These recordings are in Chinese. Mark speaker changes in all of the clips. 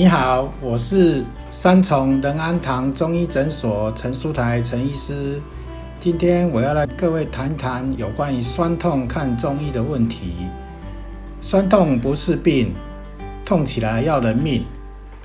Speaker 1: 你好，我是三重仁安堂中医诊所陈书台陈医师。今天我要来各位谈谈有关于酸痛看中医的问题。酸痛不是病，痛起来要人命。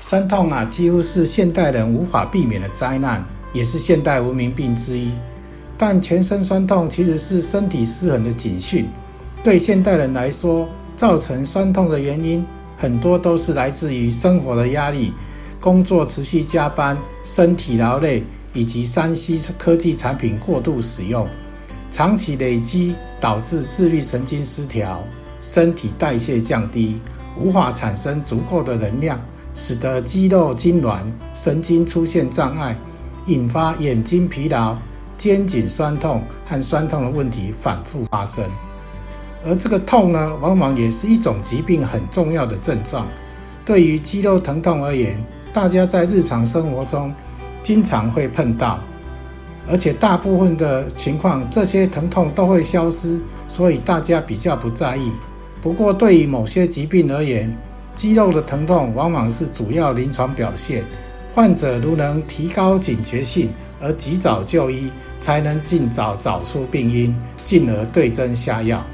Speaker 1: 酸痛啊，几乎是现代人无法避免的灾难，也是现代文明病之一。但全身酸痛其实是身体失衡的警讯。对现代人来说，造成酸痛的原因很多都是来自于生活的压力、工作持续加班、身体劳累，以及三 C 科技产品过度使用，长期累积导致自律神经失调，身体代谢降低，无法产生足够的能量，使得肌肉痉挛、神经出现障碍，引发眼睛疲劳、肩颈酸痛和酸痛的问题反复发生。而这个痛呢，往往也是一种疾病很重要的症状。对于肌肉疼痛而言，大家在日常生活中经常会碰到，而且大部分的情况，这些疼痛都会消失，所以大家比较不在意。不过，对于某些疾病而言，肌肉的疼痛往往是主要临床表现。患者如能提高警觉性，而及早就医，才能尽早找出病因，进而对症下药。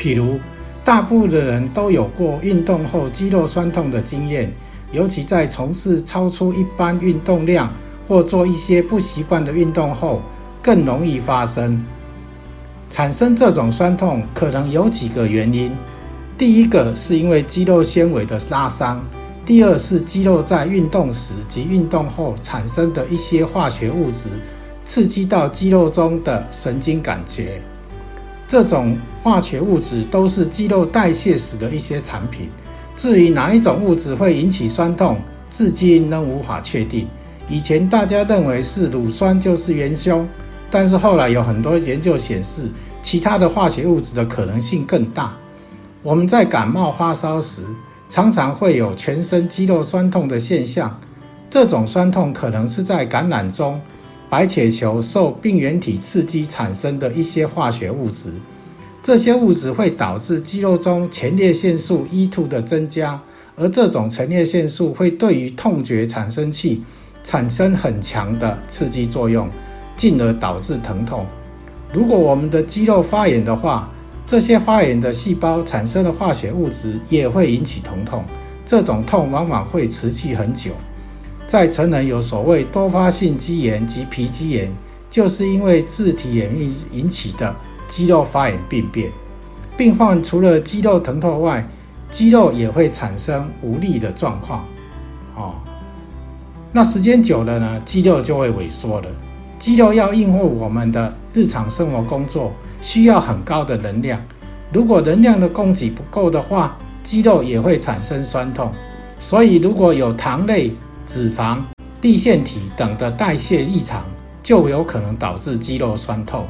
Speaker 1: 譬如，大部分的人都有过运动后肌肉酸痛的经验，尤其在从事超出一般运动量或做一些不习惯的运动后，更容易发生。产生这种酸痛可能有几个原因：第一个是因为肌肉纤维的拉伤；第二是肌肉在运动时及运动后产生的一些化学物质，刺激到肌肉中的神经感觉。这种化学物质都是肌肉代谢时的一些产品。至于哪一种物质会引起酸痛，至今仍无法确定。以前大家认为是乳酸就是元凶，但是后来有很多研究显示，其他的化学物质的可能性更大。我们在感冒发烧时，常常会有全身肌肉酸痛的现象，这种酸痛可能是在感染中。白血球受病原体刺激产生的一些化学物质，这些物质会导致肌肉中前列腺素 E2 的增加，而这种前列腺素会对于痛觉产生器产生很强的刺激作用，进而导致疼痛。如果我们的肌肉发炎的话，这些发炎的细胞产生的化学物质也会引起疼痛，这种痛往往会持续很久。在成人有所谓多发性肌炎及皮肌炎，就是因为自体免疫引起的肌肉发炎病变。病患除了肌肉疼痛外，肌肉也会产生无力的状况。哦，那时间久了呢，肌肉就会萎缩了。肌肉要应付我们的日常生活工作，需要很高的能量。如果能量的供给不够的话，肌肉也会产生酸痛。所以如果有糖类，脂肪、立腺体等的代谢异常，就有可能导致肌肉酸痛。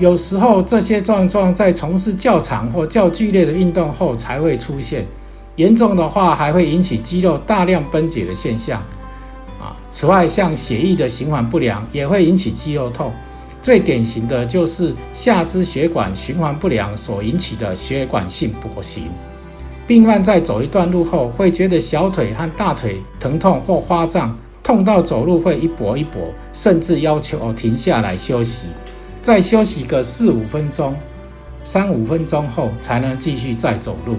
Speaker 1: 有时候这些症状在从事较长或较剧烈的运动后才会出现，严重的话还会引起肌肉大量分解的现象。啊，此外，像血液的循环不良也会引起肌肉痛，最典型的就是下肢血管循环不良所引起的血管性跛行。病患在走一段路后，会觉得小腿和大腿疼痛或发胀，痛到走路会一跛一跛，甚至要求停下来休息，再休息个四五分钟，三五分钟后才能继续再走路。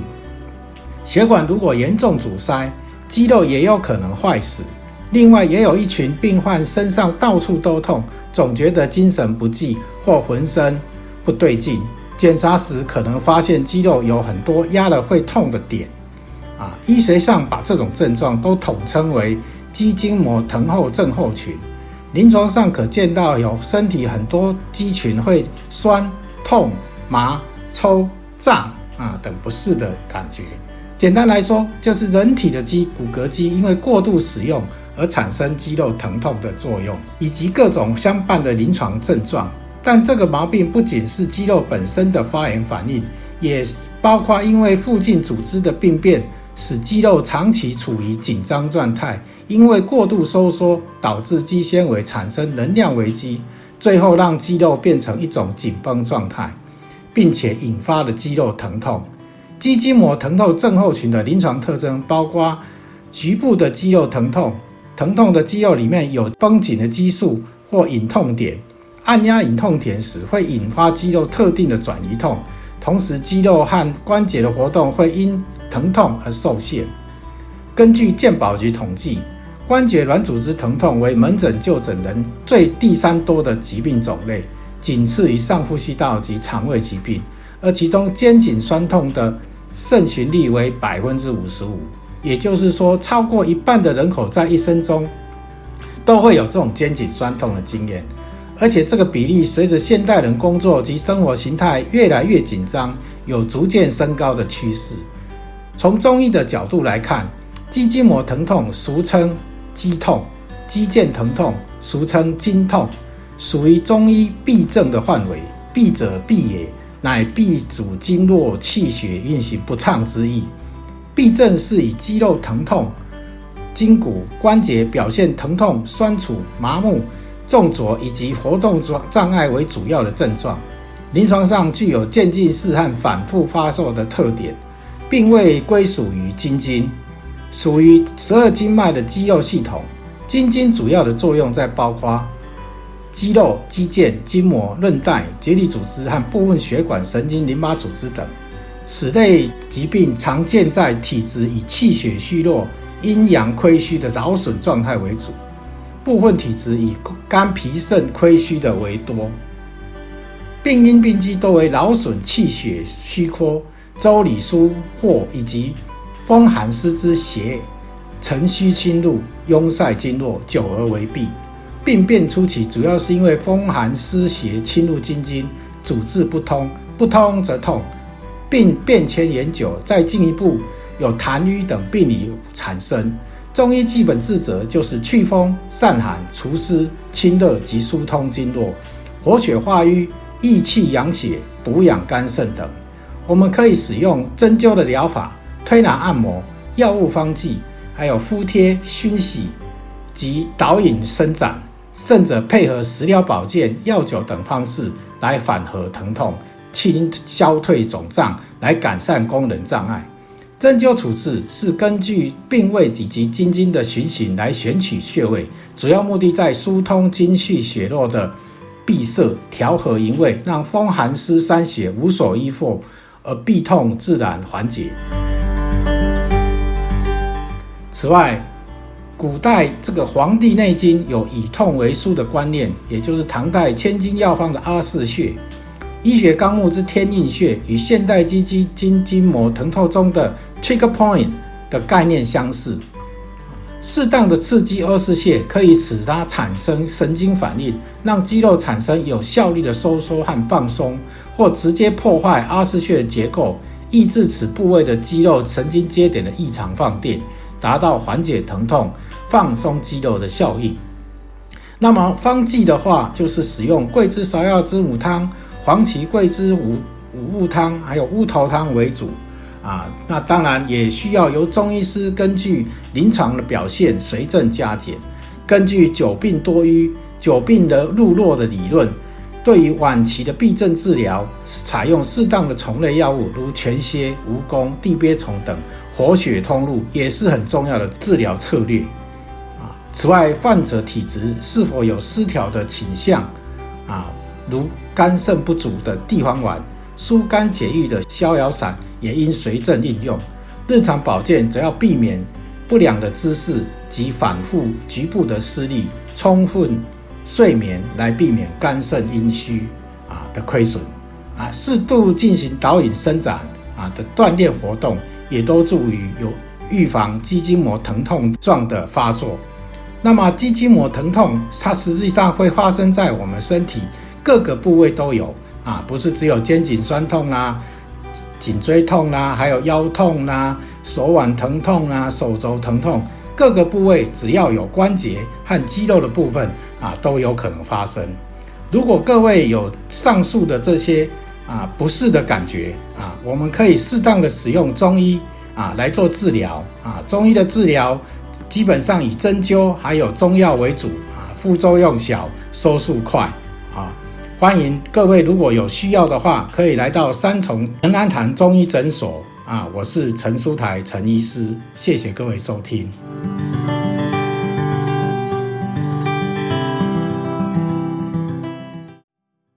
Speaker 1: 血管如果严重阻塞，肌肉也有可能坏死。另外，也有一群病患身上到处都痛，总觉得精神不济或浑身不对劲。检查时可能发现肌肉有很多压了会痛的点，啊，医学上把这种症状都统称为肌筋膜疼后症候群。临床上可见到有身体很多肌群会酸、痛、麻、抽、胀啊等不适的感觉，简单来说，就是人体的肌骨骼肌因为过度使用而产生肌肉疼痛的作用，以及各种相伴的临床症状。但这个毛病不仅是肌肉本身的发炎反应，也包括因为附近组织的病变，使肌肉长期处于紧张状态，因为过度收缩导致肌纤维产生能量危机，最后让肌肉变成一种紧绷状态，并且引发了肌肉疼痛。肌筋膜疼痛症候群的临床特征包括局部的肌肉疼痛，疼痛的肌肉里面有绷紧的激素或隐痛点。按压隐痛点时，会引发肌肉特定的转移痛，同时肌肉和关节的活动会因疼痛而受限。根据健保局统计，关节软组织疼痛为门诊就诊人最第三多的疾病种类，仅次于上呼吸道及肠胃疾病。而其中肩颈酸痛的盛行率为百分之五十五，也就是说，超过一半的人口在一生中都会有这种肩颈酸痛的经验。而且这个比例随着现代人工作及生活形态越来越紧张，有逐渐升高的趋势。从中医的角度来看，肌筋膜疼痛俗称肌痛，肌腱疼痛俗称筋痛，属于中医痹症的范围。痹者痹也，乃痹主经络气血运行不畅之意。痹症是以肌肉疼痛、筋骨关节表现疼痛、酸楚、麻木。重浊以及活动障障碍为主要的症状，临床上具有渐进式和反复发作的特点，并未归属于筋经，属于十二经脉的肌肉系统。筋经主要的作用在包括肌肉、肌腱、筋膜、韧带、结缔组织和部分血管、神经、淋巴组织等。此类疾病常见在体质以气血虚弱、阴阳亏虚的劳损状态为主。部分体质以肝脾肾亏虚的为多，病因病机多为劳损、气血虚脱、周里疏或以及风寒湿之邪、辰虚侵入、壅塞经络，久而为痹。病变初期主要是因为风寒湿邪侵入筋经，主治不通，不通则痛，并变迁延久，再进一步有痰瘀等病理产生。中医基本治则就是祛风散寒、除湿清热及疏通经络、活血化瘀、益气养血、补养肝肾等。我们可以使用针灸的疗法、推拿按摩、药物方剂，还有敷贴、熏洗及导引伸展，甚至配合食疗保健、药酒等方式来缓和疼痛、清消退肿胀，来改善功能障碍。针灸处置是根据病位以及筋的循行来选取穴位，主要目的在疏通精血血络的闭塞，调和营卫，让风寒湿三邪无所依附，而痹痛自然缓解。此外，古代这个《黄帝内经》有以痛为枢的观念，也就是唐代千金药方的阿是穴。医学纲目之天应穴与现代肌肌筋筋膜疼痛中的 trigger point 的概念相似。适当的刺激阿是穴，可以使它产生神经反应，让肌肉产生有效率的收缩和放松，或直接破坏阿是穴的结构，抑制此部位的肌肉神经节点的异常放电，达到缓解疼痛、放松肌肉的效应。那么方剂的话，就是使用桂枝芍药知母汤。黄芪桂枝五五物汤，还有乌头汤为主啊。那当然也需要由中医师根据临床的表现随症加减。根据久病多瘀、久病的入络的理论，对于晚期的痹症治疗，采用适当的虫类药物，如全蝎、蜈蚣、地鳖虫等活血通路，也是很重要的治疗策略啊。此外，患者体质是否有失调的倾向啊？如肝肾不足的地黄丸、疏肝解郁的逍遥散也应随症应用。日常保健则要避免不良的姿势及反复局部的施力，充分睡眠来避免肝肾阴虚啊的亏损。啊，适度进行导引伸展啊的锻炼活动，也都助于有预防肌筋膜疼痛状的发作。那么肌筋膜疼痛，它实际上会发生在我们身体。各个部位都有啊，不是只有肩颈酸痛啦、颈椎痛啦，还有腰痛啦、手腕疼痛啊、手肘疼痛，各个部位只要有关节和肌肉的部分啊，都有可能发生。如果各位有上述的这些啊不适的感觉啊，我们可以适当的使用中医啊来做治疗啊。中医的治疗基本上以针灸还有中药为主啊，副作用小，收束快。欢迎各位如果有需要的话，可以来到三重仁安堂中医诊所啊，我是陈书台陈医师，谢谢各位收听。